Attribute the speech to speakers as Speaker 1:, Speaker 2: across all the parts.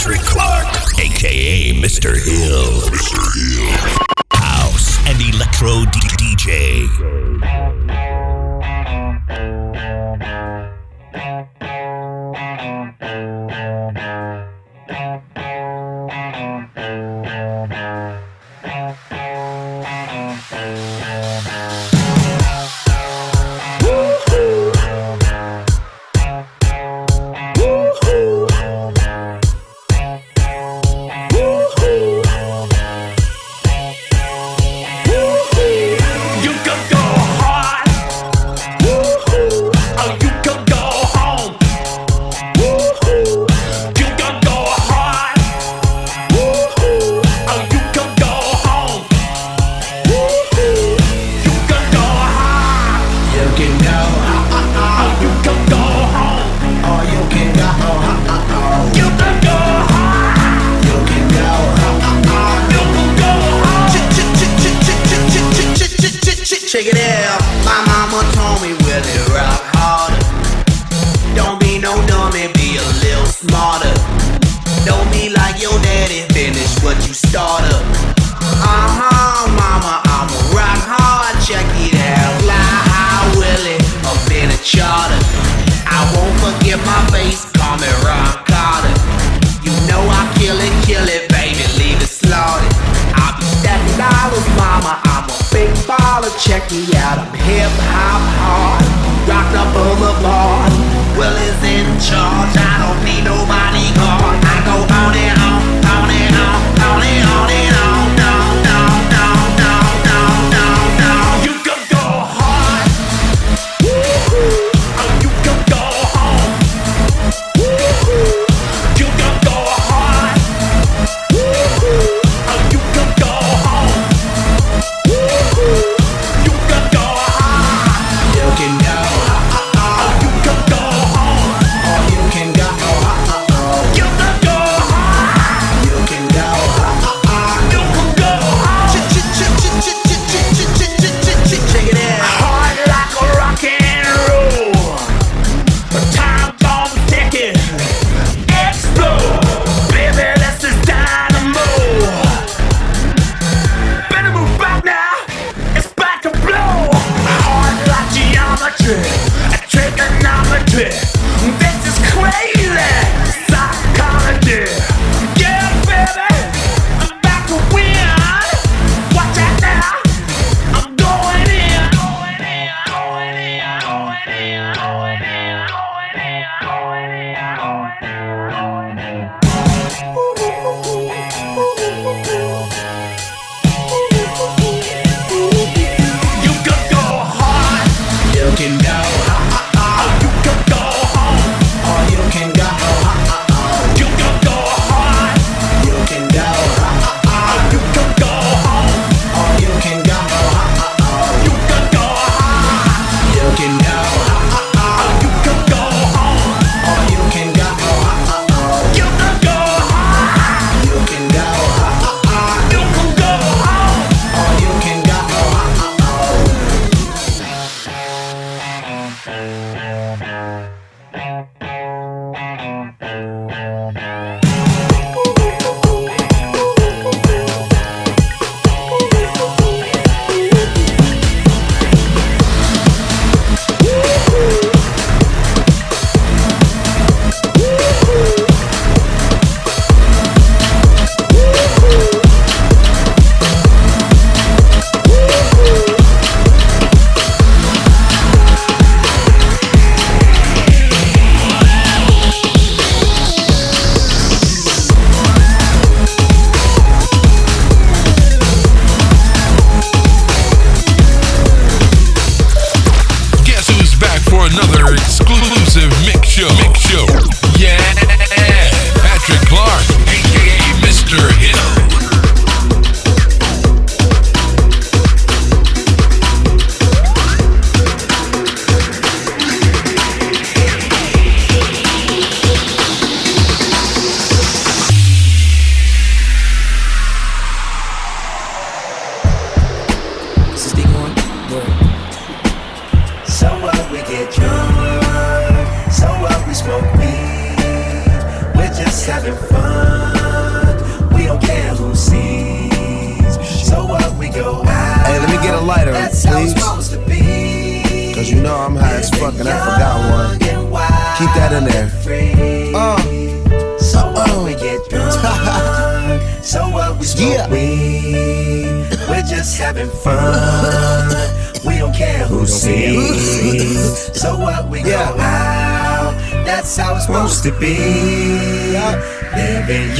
Speaker 1: Patrick Clark, aka Mr. Hill. Mr. Hill. House and electro DJ. It's supposed to be. Living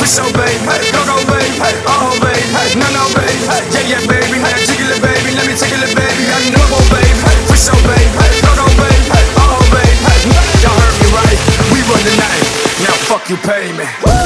Speaker 2: What's so babe? Hey, go go babe. Hey, oh babe. Hey, no no babe. Hey, yeah yeah baby. Now jiggle it baby. Let me take it baby. I know oh babe. Hey, what's so babe? Hey, go go babe. Hey, oh babe. Hey, y'all heard me right. We run the night. Now fuck you, pay me. Woo!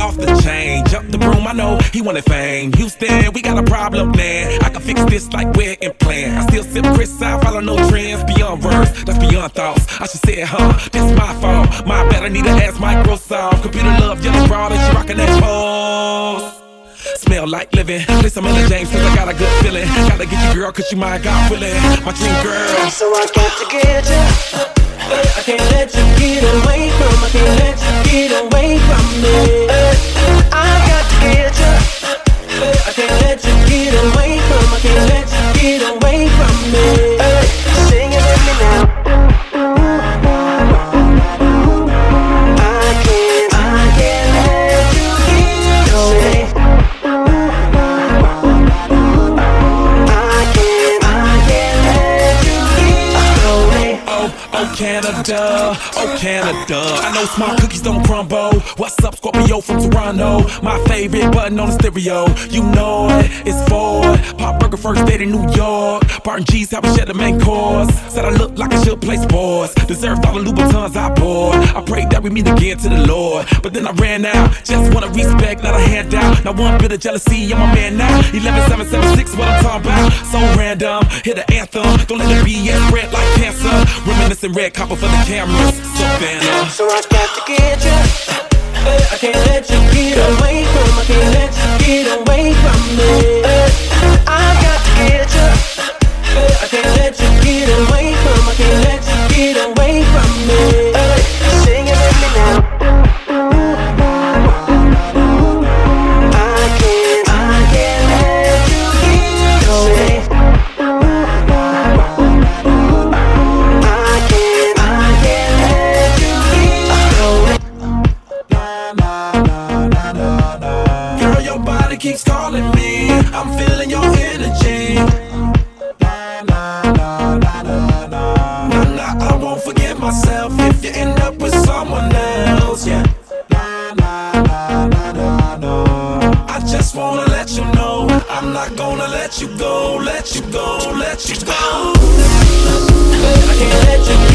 Speaker 2: off the chain. Jump the
Speaker 3: broom, I
Speaker 2: know
Speaker 4: he wanted fame. Houston, we got a problem, man. I can fix this like we're in plan. I still sip Chris, I follow no trends. Beyond words, that's beyond thoughts. I should say, huh? That's my fault. My bad, I need to ask Microsoft. Computer love, yellow broad, and she rockin' that pose. Smell like living. Play some Etta James, cause I got a good feeling. Gotta get you, girl, cause you my God willing. My dream girl.
Speaker 5: So I got to get ya. I can't let you get away from. I can't let you get away from me. I got to get ya. I can't let you get away from. Uh, uh, I can't let you get away from me. Uh, together
Speaker 4: oh Canada. I know small cookies don't crumble. What's up, Scorpio from Toronto? My favorite button on the stereo. You know it, it's Ford. Pop Burger first date in New York. Barton G's how we share the main course. Said I look like I should play sports. Deserved all the Louboutins I bought. I prayed that we meet again to the Lord. But then I ran out. Just wanna respect, not a handout. Not one bit of jealousy, I'm a man now. 11776, what I'm talking about. So random, hit the anthem. Don't let the BS spread like cancer. Reminiscing red copper for the cameras. Savannah.
Speaker 5: So I got to get ya. Uh, I can't let you get away from. I can't let you get away from me. Uh, I got to get ya. Uh, I can't let you get away from. I can't let you get away from me. Let you
Speaker 4: go, let you go, let you go.
Speaker 5: I can't let you get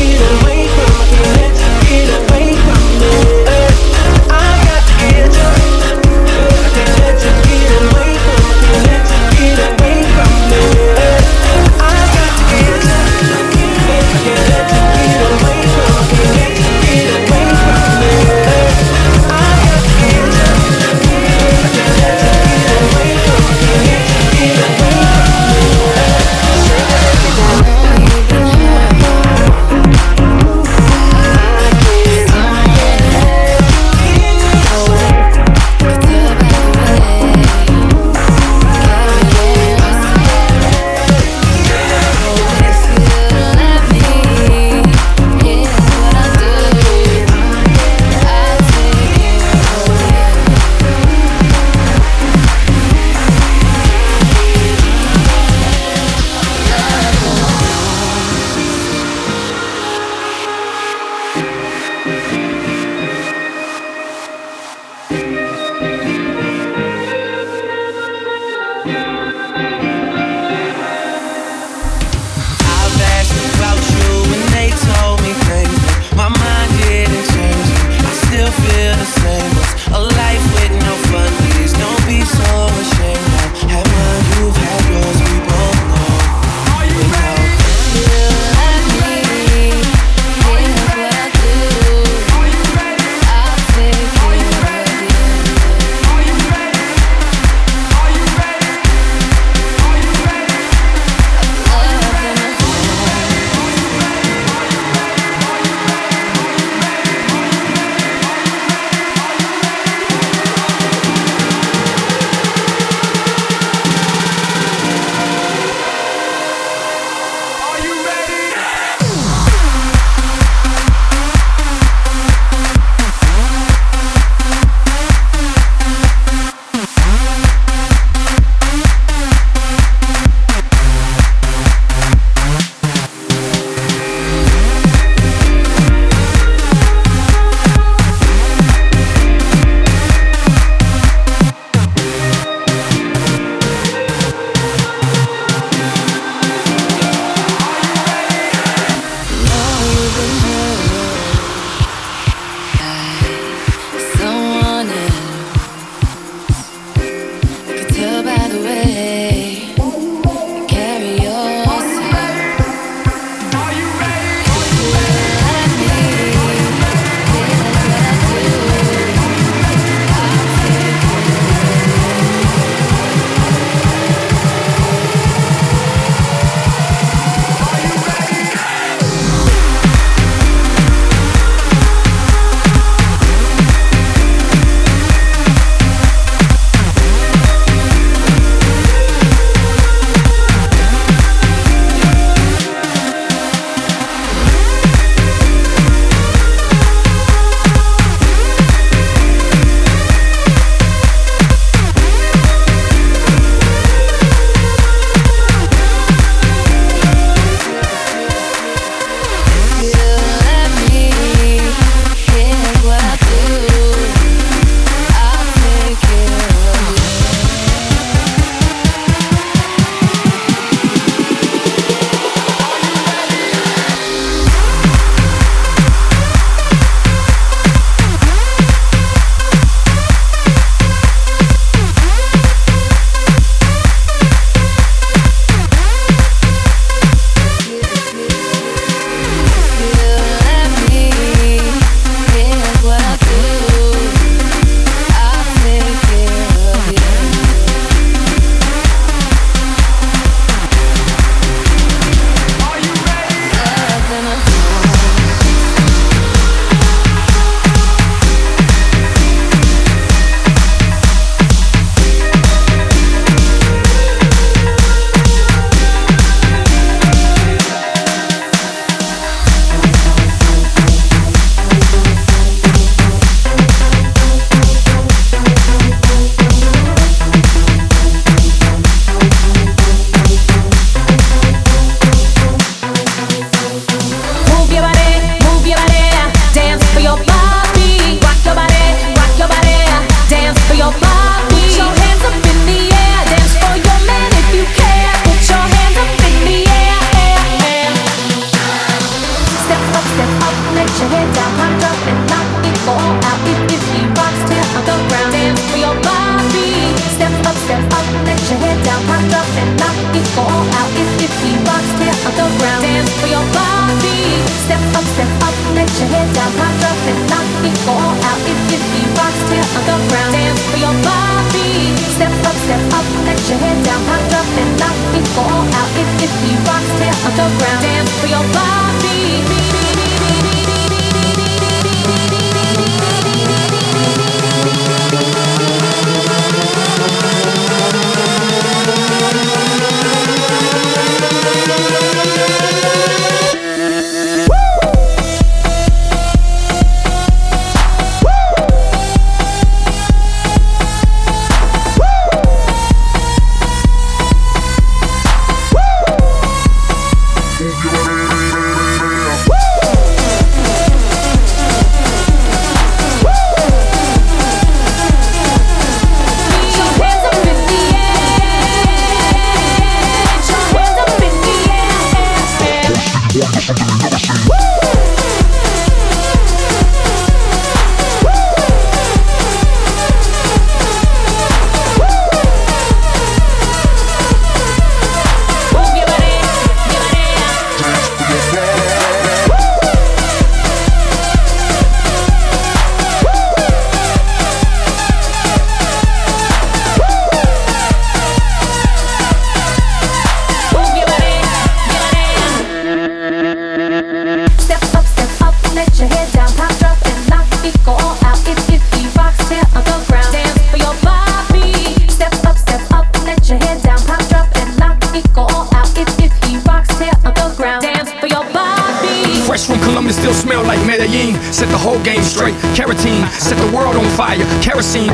Speaker 2: Fresh from Columbus, still smell like Medellin. Set the whole game straight. Carotene, set the world on fire. Kerosene.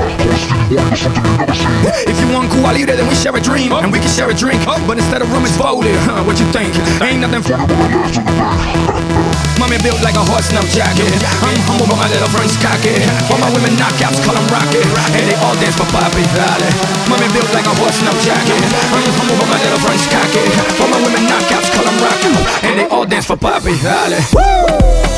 Speaker 2: If you want cool, Libre, then we share a dream. And we can share a drink. But instead of rum, it's voted. Huh, what you think? Ain't nothing for Mommy built like a horse snuff jacket. I'm humble, but my little friend's cocky. All my women knockouts call them rocket. And they all dance for Papi, dale. Mommy built like a horse snuff jacket. I'm humble, but my little friend's cocky. All my women knockouts call them rocket. And they all dance for Papi,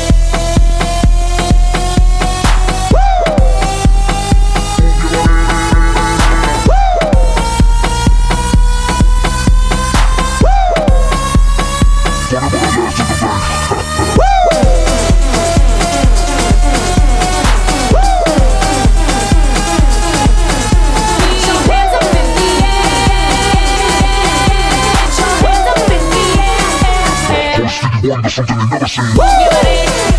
Speaker 2: dale.
Speaker 6: Dance for your body.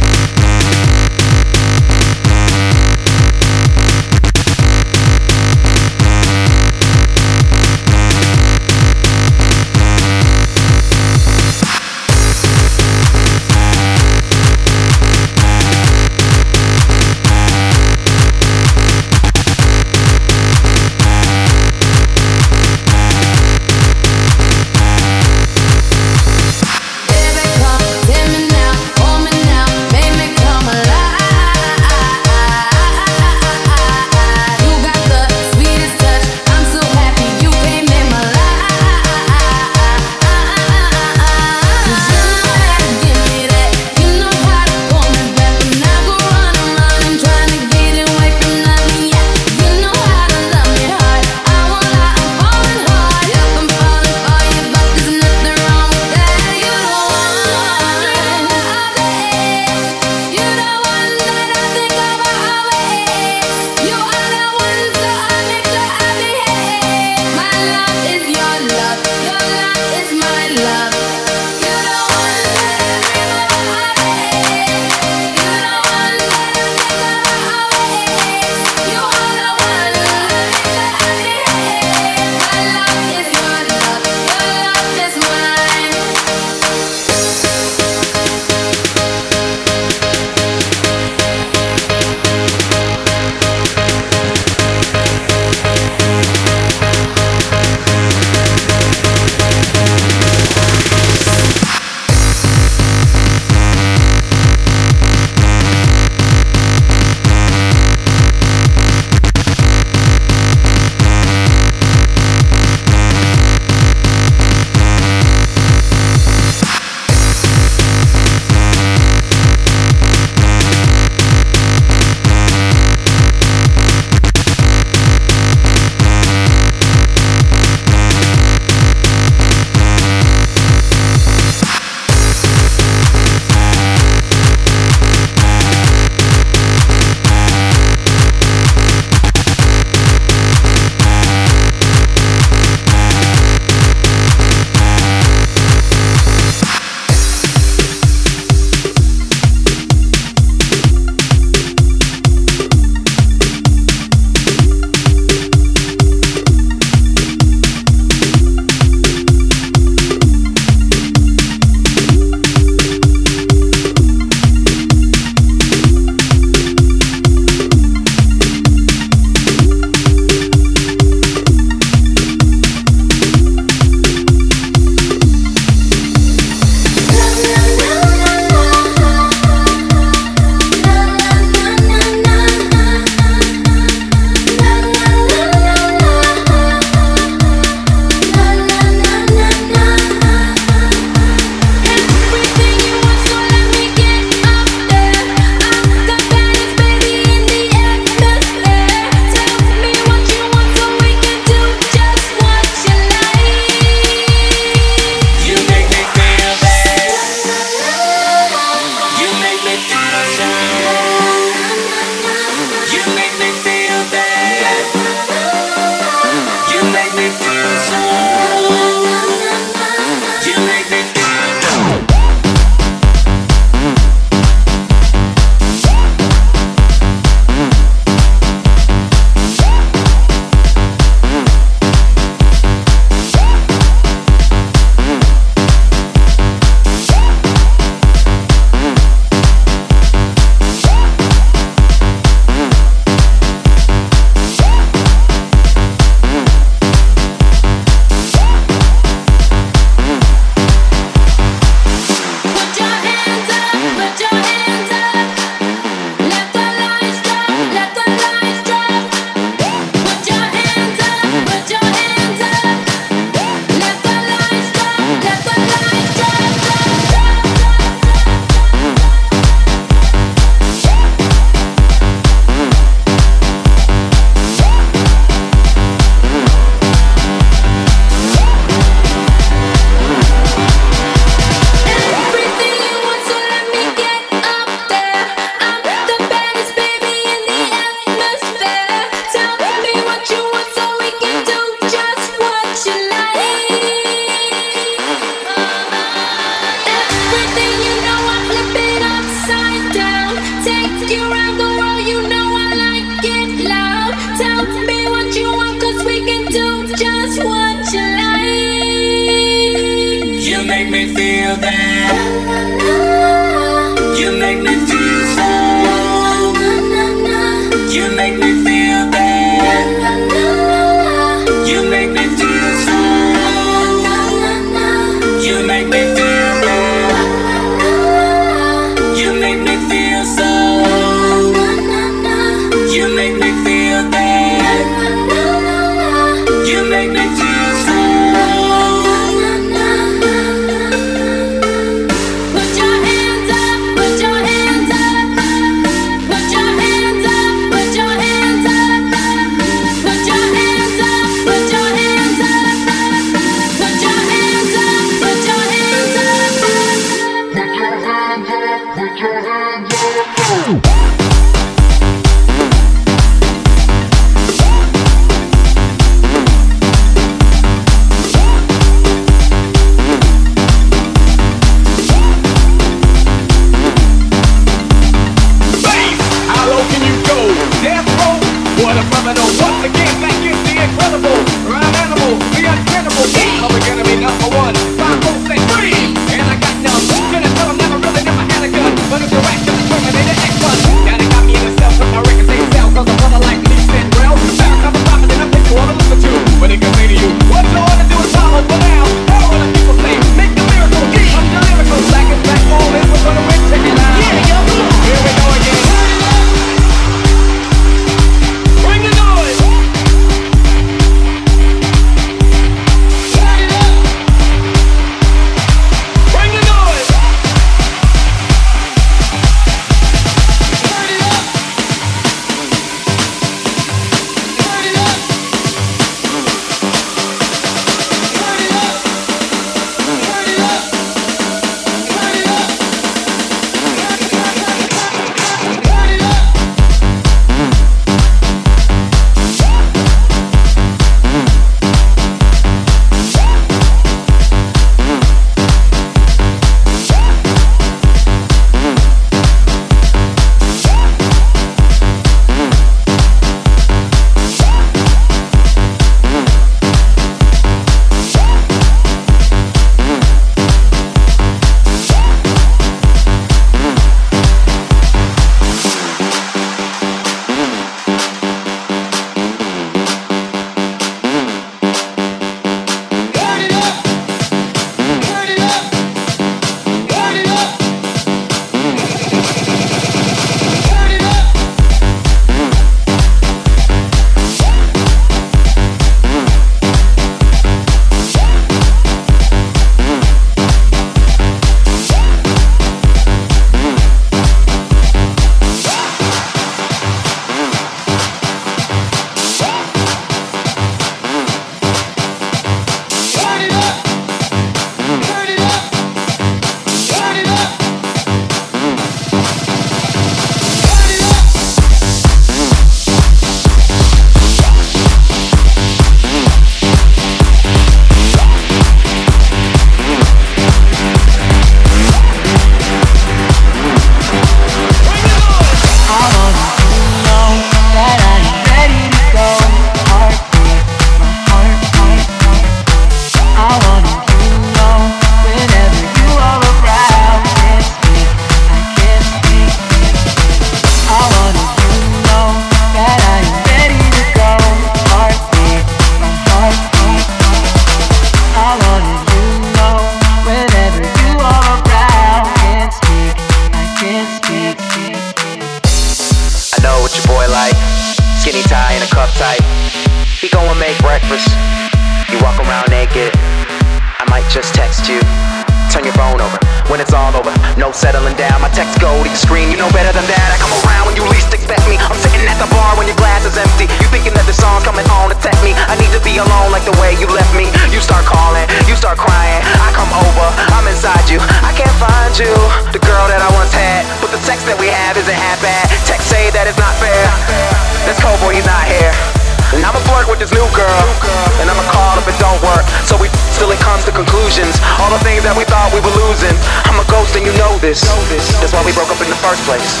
Speaker 7: know this. That's why we broke up in the first place.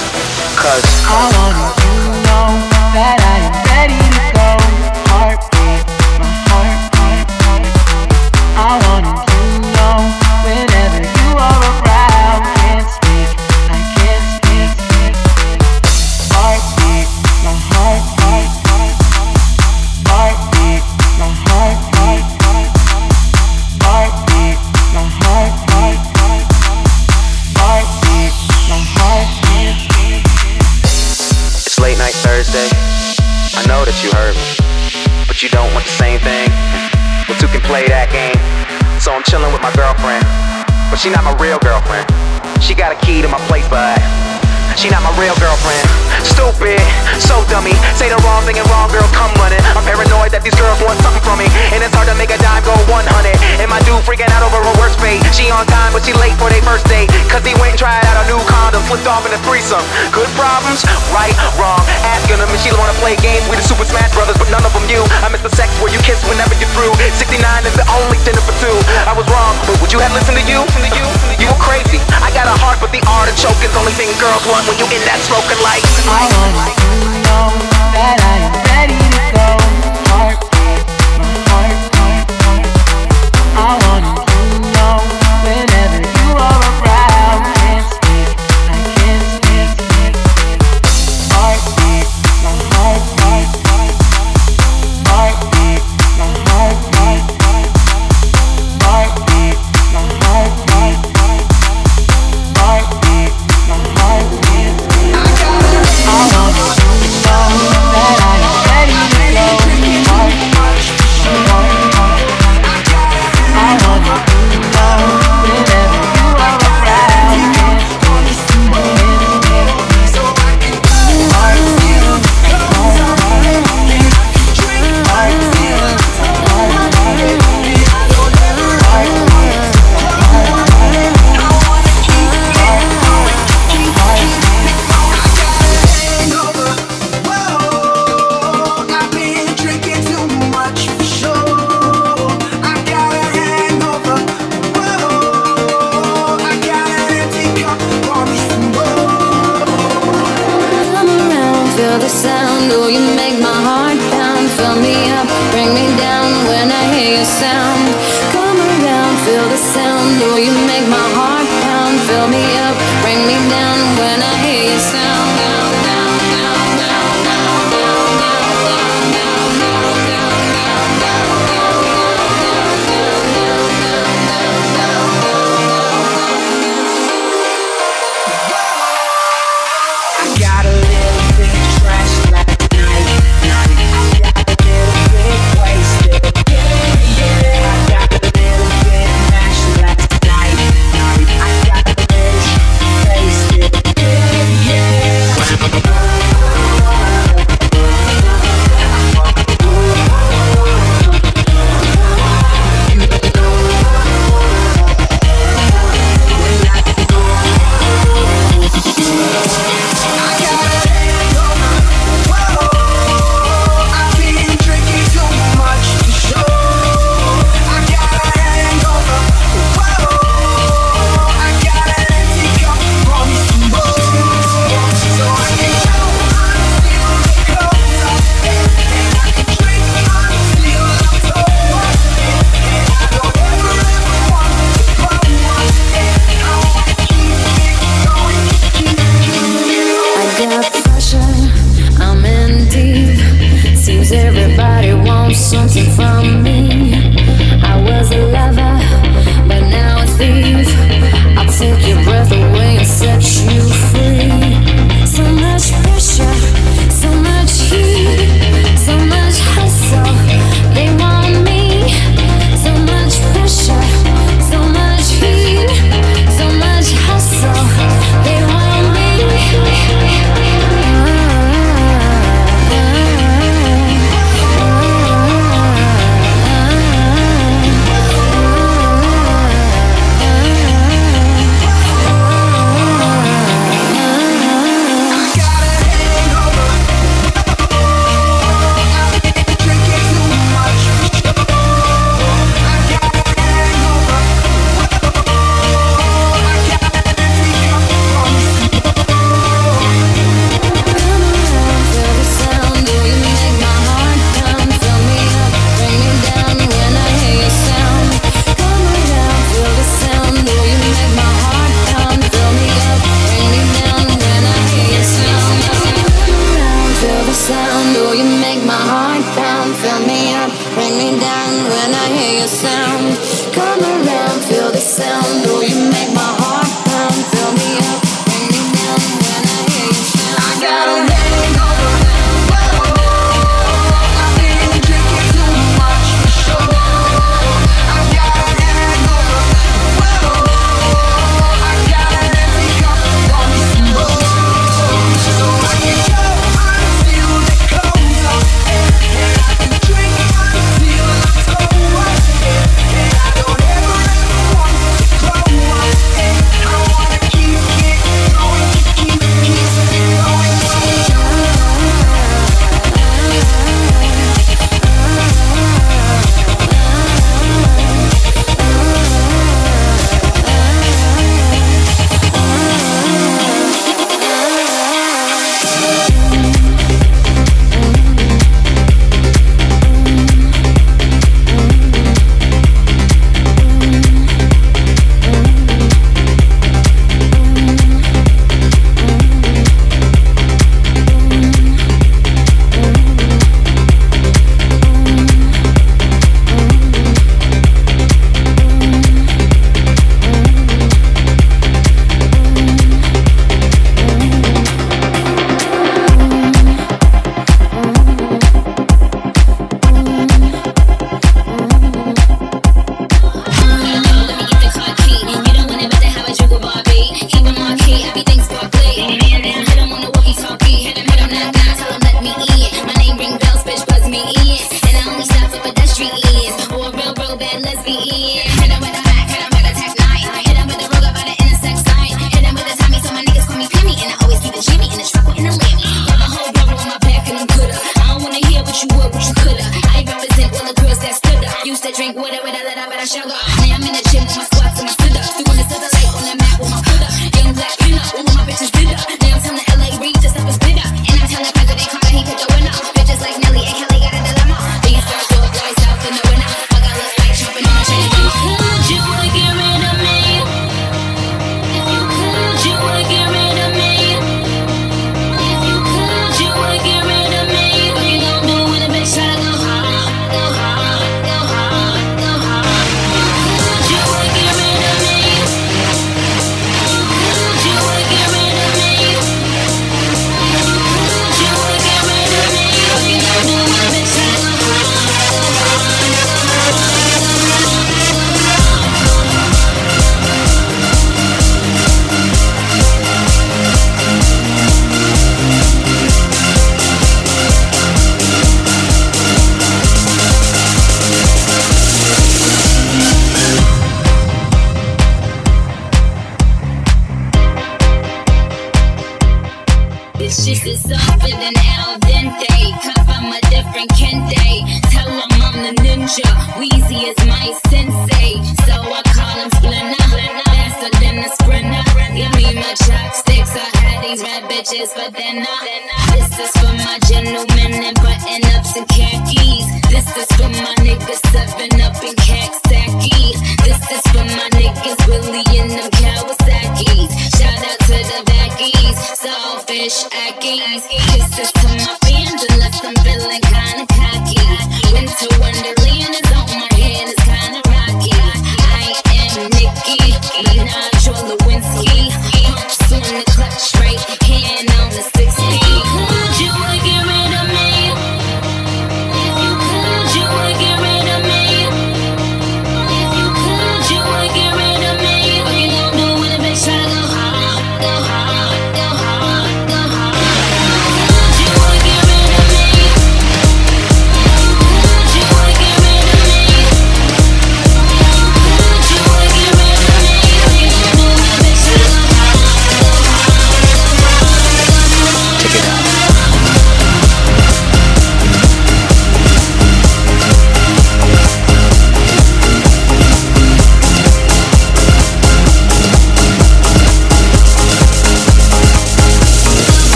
Speaker 7: Cause
Speaker 8: I wanna you know that I am ready to.
Speaker 7: She not my real girlfriend. She got a key to my place, but she not my real girlfriend. Stupid, so dummy. Say the wrong thing and wrong girl come running. I'm paranoid that these girls want something from me, and it's hard to make a dime go 100. And my dude freaking out over her worst fate. She on time, but she late for their first date. Cause he went and tried out a new condom, flipped off in a threesome. Good problems, right, wrong. Asking them if she wanna play games with the Super Smash Brothers, but none of them you. I miss the sex where you kiss whenever you're through. 69 is the only dinner for two. I was wrong, but would you have listened to you? You were crazy. I got a heart, but the artichoke is the only thing girls want when you in that smoking light.
Speaker 9: I want you to know that I am ready to go.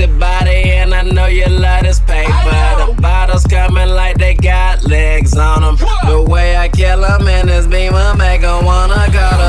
Speaker 10: sexy body, and I know you love this paper. The bottles coming like they got legs on them. The way I kill them in this beamer make them wanna
Speaker 11: go.